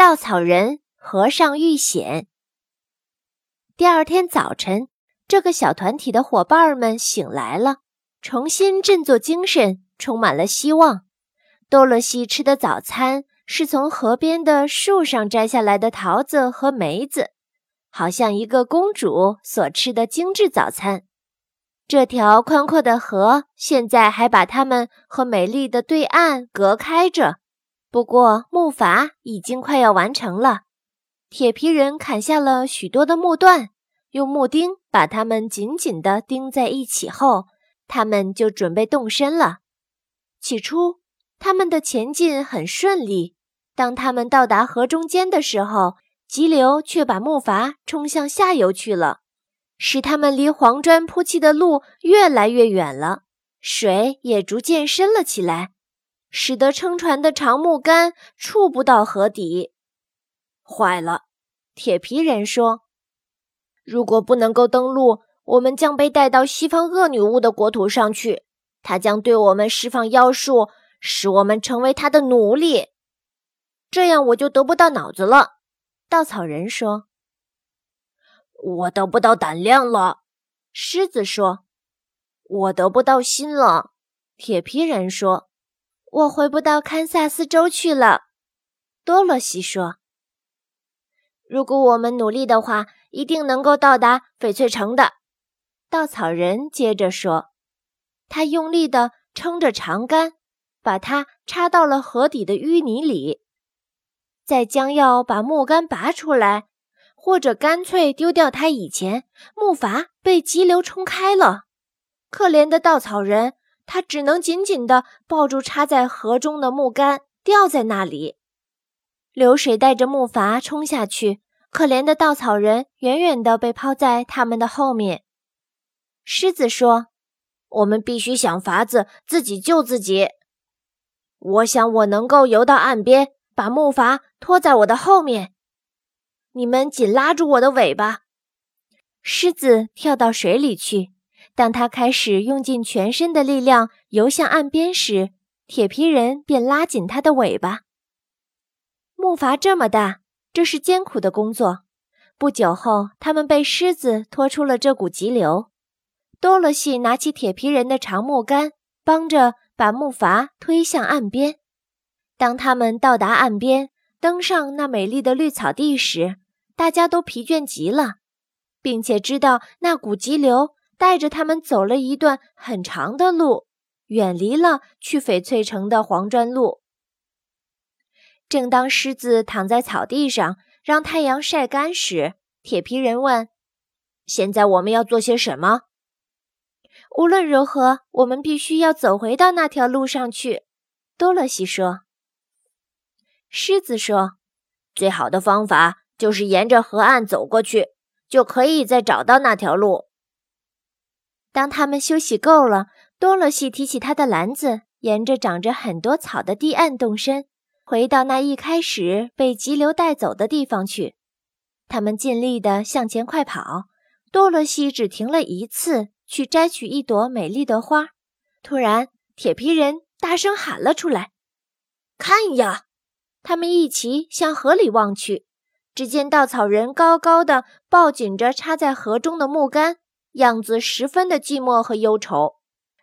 稻草人河上遇险。第二天早晨，这个小团体的伙伴们醒来了，重新振作精神，充满了希望。多萝西吃的早餐是从河边的树上摘下来的桃子和梅子，好像一个公主所吃的精致早餐。这条宽阔的河现在还把它们和美丽的对岸隔开着。不过木筏已经快要完成了，铁皮人砍下了许多的木段，用木钉把它们紧紧地钉在一起后，他们就准备动身了。起初，他们的前进很顺利。当他们到达河中间的时候，急流却把木筏冲向下游去了。使他们离黄砖铺砌的路越来越远了，水也逐渐深了起来，使得撑船的长木杆触不到河底。坏了，铁皮人说：“如果不能够登陆，我们将被带到西方恶女巫的国土上去，她将对我们释放妖术，使我们成为她的奴隶。这样我就得不到脑子了。”稻草人说。我得不到胆量了，狮子说。我得不到心了，铁皮人说。我回不到堪萨斯州去了，多萝西说。如果我们努力的话，一定能够到达翡翠城的，稻草人接着说。他用力地撑着长杆，把它插到了河底的淤泥里，在将要把木杆拔出来。或者干脆丢掉它。以前木筏被急流冲开了，可怜的稻草人，他只能紧紧地抱住插在河中的木杆，吊在那里。流水带着木筏冲下去，可怜的稻草人远远地被抛在他们的后面。狮子说：“我们必须想法子自己救自己。我想我能够游到岸边，把木筏拖在我的后面。”你们紧拉住我的尾巴！狮子跳到水里去。当他开始用尽全身的力量游向岸边时，铁皮人便拉紧他的尾巴。木筏这么大，这是艰苦的工作。不久后，他们被狮子拖出了这股急流。多萝西拿起铁皮人的长木杆，帮着把木筏推向岸边。当他们到达岸边，登上那美丽的绿草地时，大家都疲倦极了，并且知道那股急流带着他们走了一段很长的路，远离了去翡翠城的黄砖路。正当狮子躺在草地上让太阳晒干时，铁皮人问：“现在我们要做些什么？”无论如何，我们必须要走回到那条路上去。”多萝西说。狮子说：“最好的方法就是沿着河岸走过去，就可以再找到那条路。”当他们休息够了，多萝西提起他的篮子，沿着长着很多草的堤岸动身，回到那一开始被急流带走的地方去。他们尽力地向前快跑。多萝西只停了一次，去摘取一朵美丽的花。突然，铁皮人大声喊了出来：“看呀！”他们一齐向河里望去，只见稻草人高高的抱紧着插在河中的木杆，样子十分的寂寞和忧愁。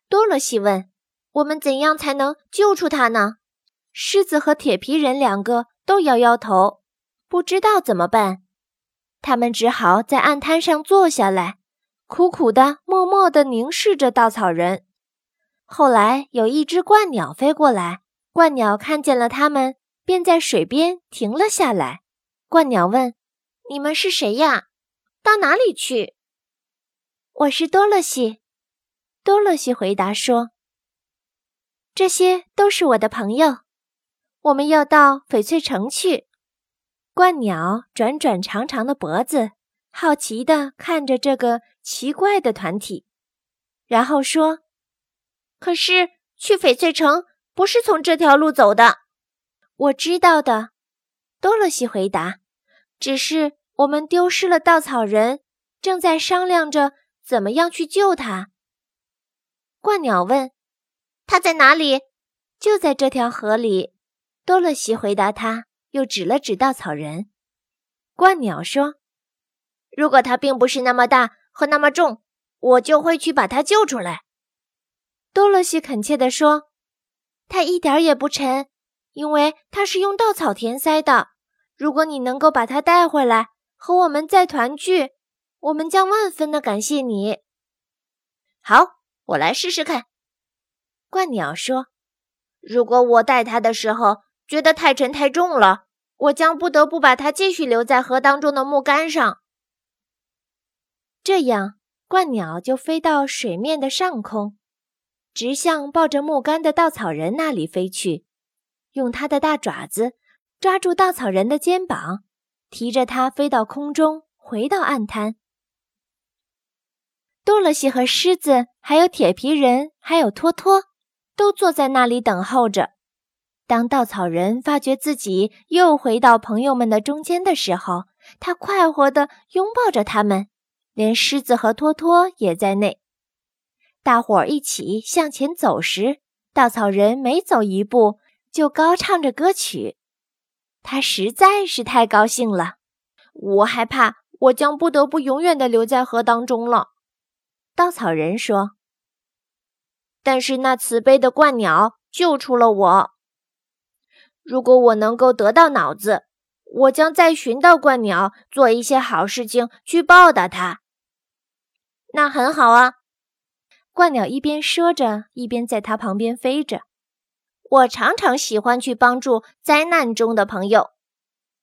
多萝西问：“我们怎样才能救出他呢？”狮子和铁皮人两个都摇摇头，不知道怎么办。他们只好在岸滩上坐下来，苦苦的、默默的凝视着稻草人。后来有一只鹳鸟飞过来，鹳鸟看见了他们。便在水边停了下来。鹳鸟问：“你们是谁呀？到哪里去？”“我是多萝西。”多萝西回答说：“这些都是我的朋友，我们要到翡翠城去。”鹳鸟转转长长的脖子，好奇地看着这个奇怪的团体，然后说：“可是去翡翠城不是从这条路走的。”我知道的，多萝西回答。只是我们丢失了稻草人，正在商量着怎么样去救他。鹳鸟问：“他在哪里？”就在这条河里。多萝西回答他：“又指了指稻草人。鹳鸟说：“如果它并不是那么大和那么重，我就会去把它救出来。”多萝西恳切地说：“它一点也不沉，因为它是用稻草填塞的。如果你能够把它带回来，和我们再团聚，我们将万分的感谢你。”好，我来试试看。鹳鸟说：“如果我带它的时候觉得太沉太重了，我将不得不把它继续留在河当中的木杆上。”这样，鹳鸟就飞到水面的上空，直向抱着木杆的稻草人那里飞去，用它的大爪子抓住稻草人的肩膀，提着它飞到空中，回到岸滩。多萝西和狮子，还有铁皮人，还有托托。都坐在那里等候着。当稻草人发觉自己又回到朋友们的中间的时候，他快活地拥抱着他们，连狮子和托托也在内。大伙儿一起向前走时，稻草人每走一步就高唱着歌曲。他实在是太高兴了。我害怕我将不得不永远地留在河当中了。稻草人说。但是那慈悲的鹳鸟救出了我。如果我能够得到脑子，我将再寻到鹳鸟，做一些好事情去报答它。那很好啊！鹳鸟一边说着，一边在它旁边飞着。我常常喜欢去帮助灾难中的朋友，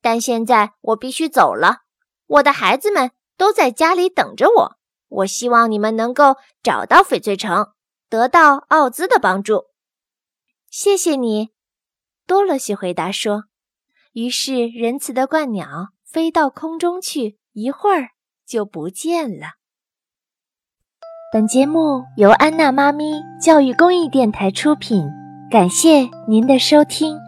但现在我必须走了。我的孩子们都在家里等着我。我希望你们能够找到翡翠城。得到奥兹的帮助，谢谢你，多萝西回答说。于是，仁慈的鹳鸟飞到空中去，一会儿就不见了。本节目由安娜妈咪教育公益电台出品，感谢您的收听。